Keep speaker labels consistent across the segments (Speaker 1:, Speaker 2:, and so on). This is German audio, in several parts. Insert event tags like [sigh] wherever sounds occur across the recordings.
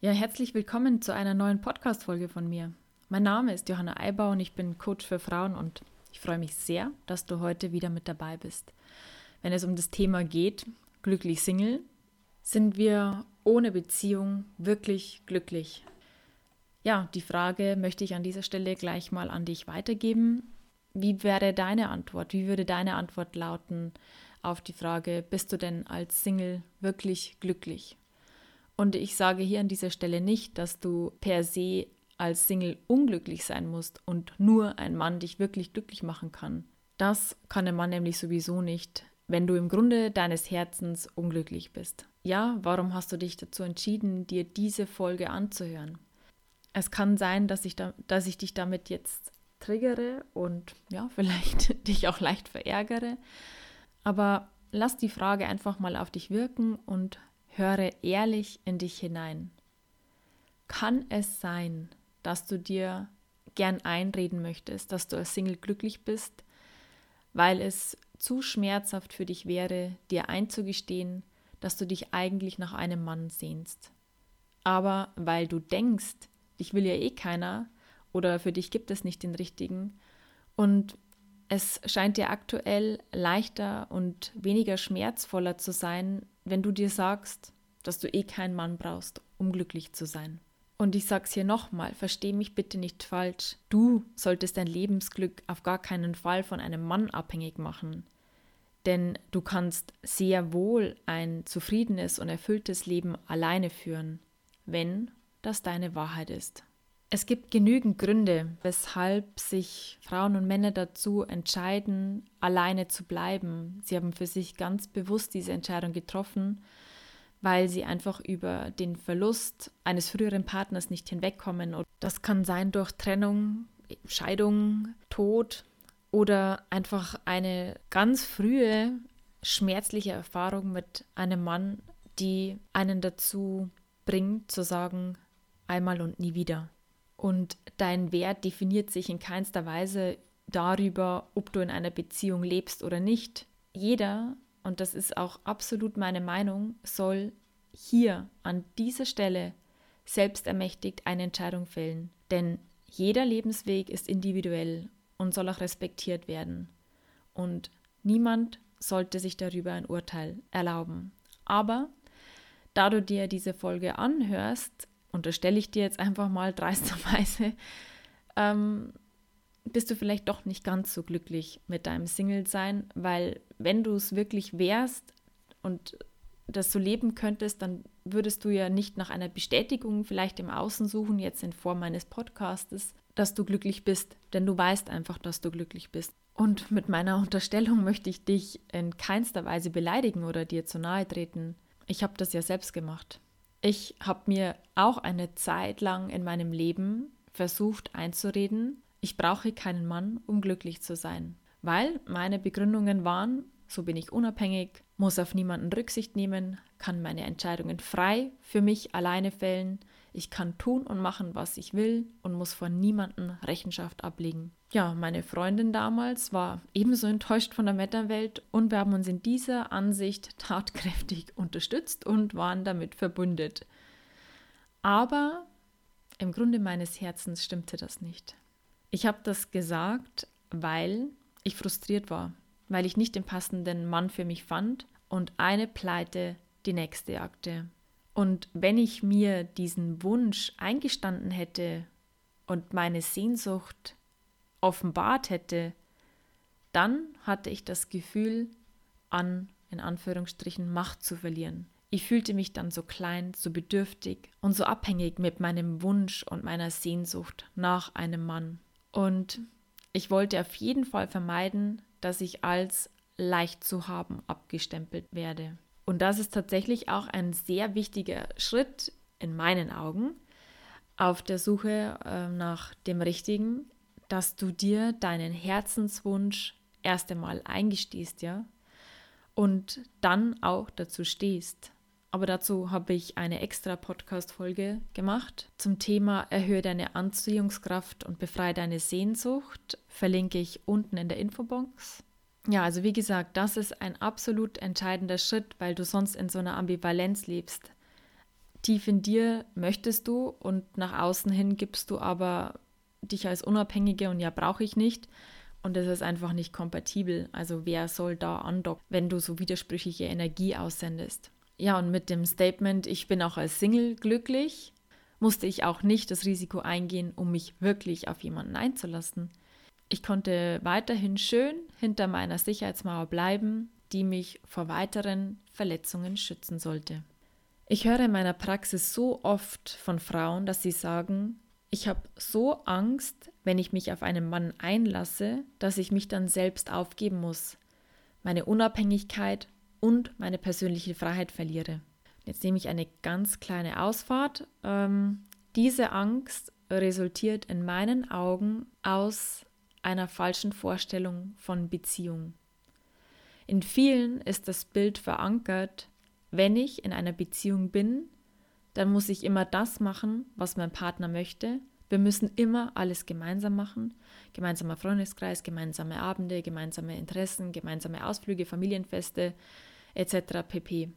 Speaker 1: Ja, herzlich willkommen zu einer neuen Podcast-Folge von mir. Mein Name ist Johanna Eibau und ich bin Coach für Frauen und ich freue mich sehr, dass du heute wieder mit dabei bist. Wenn es um das Thema geht, glücklich Single, sind wir ohne Beziehung wirklich glücklich? Ja, die Frage möchte ich an dieser Stelle gleich mal an dich weitergeben. Wie wäre deine Antwort? Wie würde deine Antwort lauten auf die Frage, bist du denn als Single wirklich glücklich? Und ich sage hier an dieser Stelle nicht, dass du per se als Single unglücklich sein musst und nur ein Mann dich wirklich glücklich machen kann. Das kann ein Mann nämlich sowieso nicht, wenn du im Grunde deines Herzens unglücklich bist. Ja, warum hast du dich dazu entschieden, dir diese Folge anzuhören? Es kann sein, dass ich, da, dass ich dich damit jetzt triggere und ja, [laughs] vielleicht dich auch leicht verärgere. Aber lass die Frage einfach mal auf dich wirken und Höre ehrlich in dich hinein. Kann es sein, dass du dir gern einreden möchtest, dass du als Single glücklich bist, weil es zu schmerzhaft für dich wäre, dir einzugestehen, dass du dich eigentlich nach einem Mann sehnst. Aber weil du denkst, dich will ja eh keiner oder für dich gibt es nicht den richtigen und es scheint dir aktuell leichter und weniger schmerzvoller zu sein, wenn du dir sagst, dass du eh keinen Mann brauchst, um glücklich zu sein. Und ich sag's hier nochmal, versteh mich bitte nicht falsch. Du solltest dein Lebensglück auf gar keinen Fall von einem Mann abhängig machen. Denn du kannst sehr wohl ein zufriedenes und erfülltes Leben alleine führen, wenn das deine Wahrheit ist. Es gibt genügend Gründe, weshalb sich Frauen und Männer dazu entscheiden, alleine zu bleiben. Sie haben für sich ganz bewusst diese Entscheidung getroffen weil sie einfach über den Verlust eines früheren Partners nicht hinwegkommen. Und das kann sein durch Trennung, Scheidung, Tod oder einfach eine ganz frühe schmerzliche Erfahrung mit einem Mann, die einen dazu bringt zu sagen, einmal und nie wieder. Und dein Wert definiert sich in keinster Weise darüber, ob du in einer Beziehung lebst oder nicht. Jeder und das ist auch absolut meine Meinung, soll hier an dieser Stelle selbstermächtigt eine Entscheidung fällen. Denn jeder Lebensweg ist individuell und soll auch respektiert werden. Und niemand sollte sich darüber ein Urteil erlauben. Aber da du dir diese Folge anhörst, unterstelle ich dir jetzt einfach mal dreisterweise, ähm, bist du vielleicht doch nicht ganz so glücklich mit deinem Single-Sein, weil wenn du es wirklich wärst und das so leben könntest, dann würdest du ja nicht nach einer Bestätigung vielleicht im Außen suchen, jetzt in Form meines Podcastes, dass du glücklich bist, denn du weißt einfach, dass du glücklich bist. Und mit meiner Unterstellung möchte ich dich in keinster Weise beleidigen oder dir zu nahe treten. Ich habe das ja selbst gemacht. Ich habe mir auch eine Zeit lang in meinem Leben versucht einzureden, ich brauche keinen Mann, um glücklich zu sein. Weil meine Begründungen waren, so bin ich unabhängig, muss auf niemanden Rücksicht nehmen, kann meine Entscheidungen frei für mich alleine fällen, ich kann tun und machen, was ich will und muss von niemandem Rechenschaft ablegen. Ja, meine Freundin damals war ebenso enttäuscht von der Meta-Welt und wir haben uns in dieser Ansicht tatkräftig unterstützt und waren damit verbündet. Aber im Grunde meines Herzens stimmte das nicht. Ich habe das gesagt, weil ich frustriert war, weil ich nicht den passenden Mann für mich fand und eine Pleite die nächste jagte. Und wenn ich mir diesen Wunsch eingestanden hätte und meine Sehnsucht offenbart hätte, dann hatte ich das Gefühl, an, in Anführungsstrichen, Macht zu verlieren. Ich fühlte mich dann so klein, so bedürftig und so abhängig mit meinem Wunsch und meiner Sehnsucht nach einem Mann. Und ich wollte auf jeden Fall vermeiden, dass ich als leicht zu haben abgestempelt werde. Und das ist tatsächlich auch ein sehr wichtiger Schritt in meinen Augen auf der Suche äh, nach dem Richtigen, dass du dir deinen Herzenswunsch erst einmal eingestehst, ja, und dann auch dazu stehst. Aber dazu habe ich eine extra Podcast-Folge gemacht zum Thema Erhöhe deine Anziehungskraft und befreie deine Sehnsucht. Verlinke ich unten in der Infobox. Ja, also wie gesagt, das ist ein absolut entscheidender Schritt, weil du sonst in so einer Ambivalenz lebst. Tief in dir möchtest du und nach außen hin gibst du aber dich als Unabhängige und ja, brauche ich nicht. Und das ist einfach nicht kompatibel. Also wer soll da andocken, wenn du so widersprüchliche Energie aussendest? Ja, und mit dem Statement, ich bin auch als Single glücklich, musste ich auch nicht das Risiko eingehen, um mich wirklich auf jemanden einzulassen. Ich konnte weiterhin schön hinter meiner Sicherheitsmauer bleiben, die mich vor weiteren Verletzungen schützen sollte. Ich höre in meiner Praxis so oft von Frauen, dass sie sagen, ich habe so Angst, wenn ich mich auf einen Mann einlasse, dass ich mich dann selbst aufgeben muss, meine Unabhängigkeit und meine persönliche Freiheit verliere. Jetzt nehme ich eine ganz kleine Ausfahrt. Ähm, diese Angst resultiert in meinen Augen aus einer falschen Vorstellung von Beziehung. In vielen ist das Bild verankert, wenn ich in einer Beziehung bin, dann muss ich immer das machen, was mein Partner möchte. Wir müssen immer alles gemeinsam machen. Gemeinsamer Freundeskreis, gemeinsame Abende, gemeinsame Interessen, gemeinsame Ausflüge, Familienfeste etc. pp.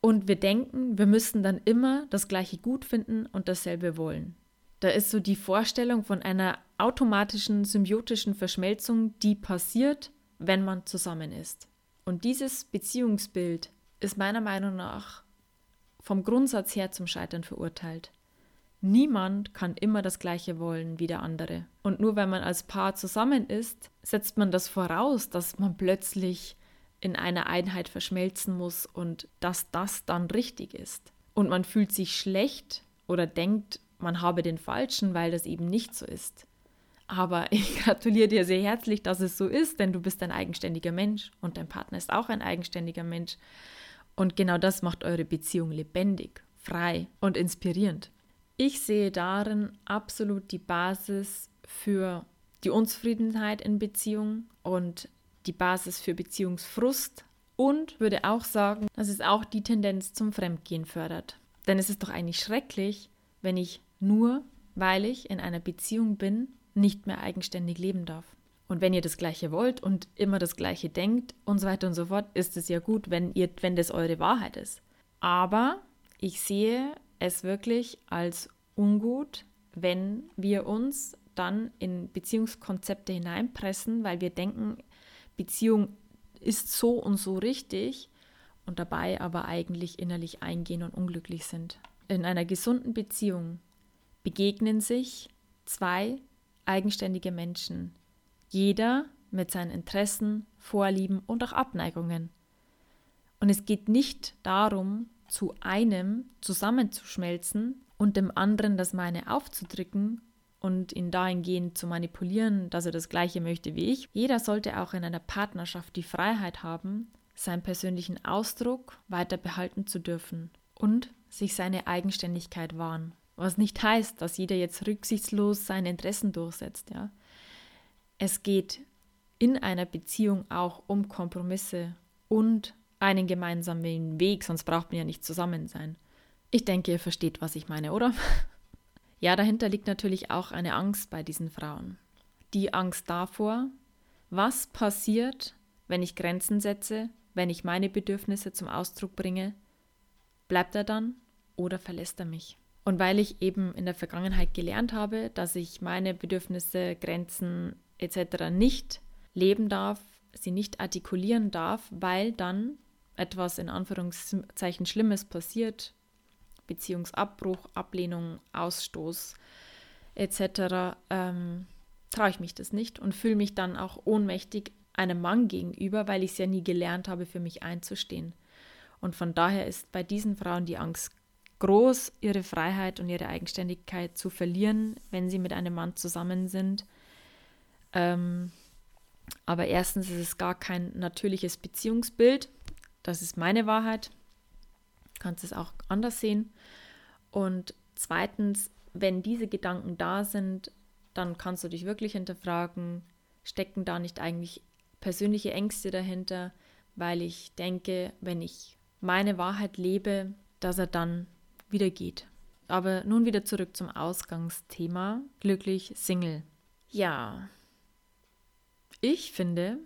Speaker 1: Und wir denken, wir müssen dann immer das Gleiche gut finden und dasselbe wollen. Da ist so die Vorstellung von einer automatischen symbiotischen Verschmelzung, die passiert, wenn man zusammen ist. Und dieses Beziehungsbild ist meiner Meinung nach vom Grundsatz her zum Scheitern verurteilt. Niemand kann immer das Gleiche wollen wie der andere. Und nur wenn man als Paar zusammen ist, setzt man das voraus, dass man plötzlich in einer Einheit verschmelzen muss und dass das dann richtig ist. Und man fühlt sich schlecht oder denkt, man habe den Falschen, weil das eben nicht so ist. Aber [laughs] ich gratuliere dir sehr herzlich, dass es so ist, denn du bist ein eigenständiger Mensch und dein Partner ist auch ein eigenständiger Mensch. Und genau das macht eure Beziehung lebendig, frei und inspirierend. Ich sehe darin absolut die Basis für die Unzufriedenheit in Beziehung und die Basis für Beziehungsfrust und würde auch sagen, dass es auch die Tendenz zum Fremdgehen fördert. Denn es ist doch eigentlich schrecklich, wenn ich nur, weil ich in einer Beziehung bin, nicht mehr eigenständig leben darf. Und wenn ihr das Gleiche wollt und immer das Gleiche denkt und so weiter und so fort, ist es ja gut, wenn, ihr, wenn das eure Wahrheit ist. Aber ich sehe es wirklich als ungut, wenn wir uns dann in Beziehungskonzepte hineinpressen, weil wir denken, Beziehung ist so und so richtig und dabei aber eigentlich innerlich eingehen und unglücklich sind. In einer gesunden Beziehung begegnen sich zwei eigenständige Menschen, jeder mit seinen Interessen, Vorlieben und auch Abneigungen. Und es geht nicht darum, zu einem zusammenzuschmelzen und dem anderen das meine aufzudrücken und ihn dahingehend zu manipulieren, dass er das gleiche möchte wie ich. Jeder sollte auch in einer Partnerschaft die Freiheit haben, seinen persönlichen Ausdruck weiter behalten zu dürfen und sich seine Eigenständigkeit wahren. Was nicht heißt, dass jeder jetzt rücksichtslos seine Interessen durchsetzt, ja. Es geht in einer Beziehung auch um Kompromisse und einen gemeinsamen Weg, sonst braucht man ja nicht zusammen sein. Ich denke, ihr versteht, was ich meine, oder? [laughs] ja, dahinter liegt natürlich auch eine Angst bei diesen Frauen. Die Angst davor, was passiert, wenn ich Grenzen setze, wenn ich meine Bedürfnisse zum Ausdruck bringe, bleibt er dann oder verlässt er mich? Und weil ich eben in der Vergangenheit gelernt habe, dass ich meine Bedürfnisse, Grenzen etc. nicht leben darf, sie nicht artikulieren darf, weil dann etwas in Anführungszeichen Schlimmes passiert, Beziehungsabbruch, Ablehnung, Ausstoß etc., ähm, traue ich mich das nicht und fühle mich dann auch ohnmächtig einem Mann gegenüber, weil ich es ja nie gelernt habe, für mich einzustehen. Und von daher ist bei diesen Frauen die Angst groß, ihre Freiheit und ihre Eigenständigkeit zu verlieren, wenn sie mit einem Mann zusammen sind. Ähm, aber erstens ist es gar kein natürliches Beziehungsbild. Das ist meine Wahrheit. Du kannst es auch anders sehen. Und zweitens, wenn diese Gedanken da sind, dann kannst du dich wirklich hinterfragen, stecken da nicht eigentlich persönliche Ängste dahinter, weil ich denke, wenn ich meine Wahrheit lebe, dass er dann wieder geht. Aber nun wieder zurück zum Ausgangsthema, glücklich Single. Ja, ich finde,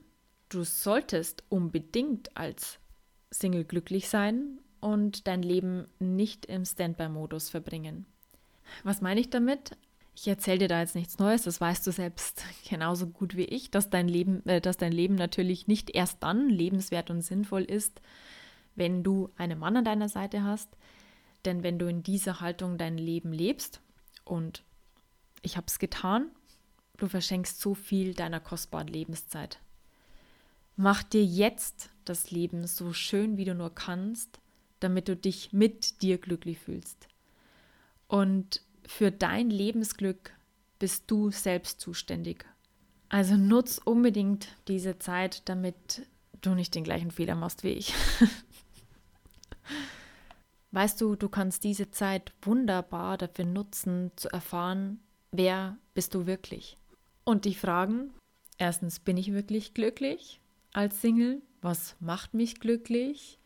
Speaker 1: du solltest unbedingt als Single glücklich sein und dein Leben nicht im Standby-Modus verbringen. Was meine ich damit? Ich erzähle dir da jetzt nichts Neues, das weißt du selbst [laughs] genauso gut wie ich, dass dein Leben, äh, dass dein Leben natürlich nicht erst dann lebenswert und sinnvoll ist, wenn du einen Mann an deiner Seite hast. Denn wenn du in dieser Haltung dein Leben lebst und ich habe es getan, du verschenkst so viel deiner kostbaren Lebenszeit. Mach dir jetzt das Leben so schön, wie du nur kannst, damit du dich mit dir glücklich fühlst. Und für dein Lebensglück bist du selbst zuständig. Also nutz unbedingt diese Zeit, damit du nicht den gleichen Fehler machst wie ich. [laughs] weißt du, du kannst diese Zeit wunderbar dafür nutzen, zu erfahren, wer bist du wirklich. Und dich fragen, erstens, bin ich wirklich glücklich als Single? Was macht mich glücklich?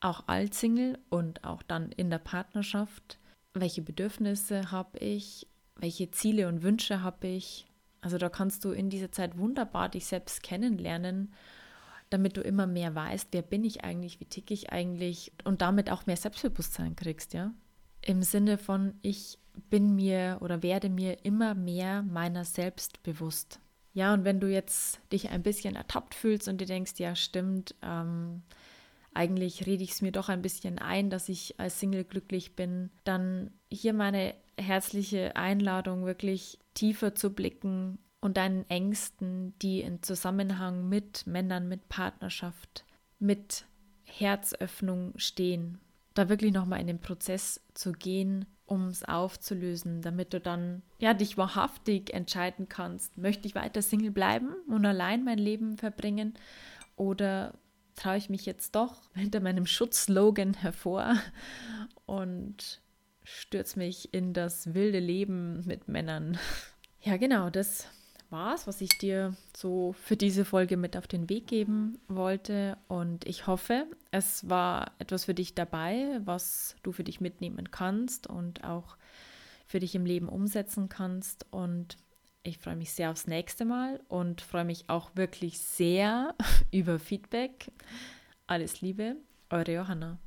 Speaker 1: Auch als Single und auch dann in der Partnerschaft welche Bedürfnisse habe ich, welche Ziele und Wünsche habe ich. Also da kannst du in dieser Zeit wunderbar dich selbst kennenlernen, damit du immer mehr weißt, wer bin ich eigentlich, wie ticke ich eigentlich und damit auch mehr Selbstbewusstsein kriegst, ja. Im Sinne von, ich bin mir oder werde mir immer mehr meiner selbst bewusst. Ja, und wenn du jetzt dich ein bisschen ertappt fühlst und dir denkst, ja, stimmt, ähm, eigentlich rede ich es mir doch ein bisschen ein, dass ich als Single glücklich bin, dann hier meine herzliche Einladung, wirklich tiefer zu blicken und deinen Ängsten, die in Zusammenhang mit Männern, mit Partnerschaft, mit Herzöffnung stehen, da wirklich nochmal in den Prozess zu gehen, um es aufzulösen, damit du dann ja dich wahrhaftig entscheiden kannst, möchte ich weiter Single bleiben und allein mein Leben verbringen? Oder traue ich mich jetzt doch [laughs] hinter meinem Schutzslogan hervor und stürze mich in das wilde Leben mit Männern. [laughs] Ja, genau, das war's, was ich dir so für diese Folge mit auf den Weg geben wollte. Und ich hoffe, es war etwas für dich dabei, was du für dich mitnehmen kannst und auch für dich im Leben umsetzen kannst. Und ich freue mich sehr aufs nächste Mal und freue mich auch wirklich sehr [laughs] über Feedback. Alles Liebe, eure Johanna.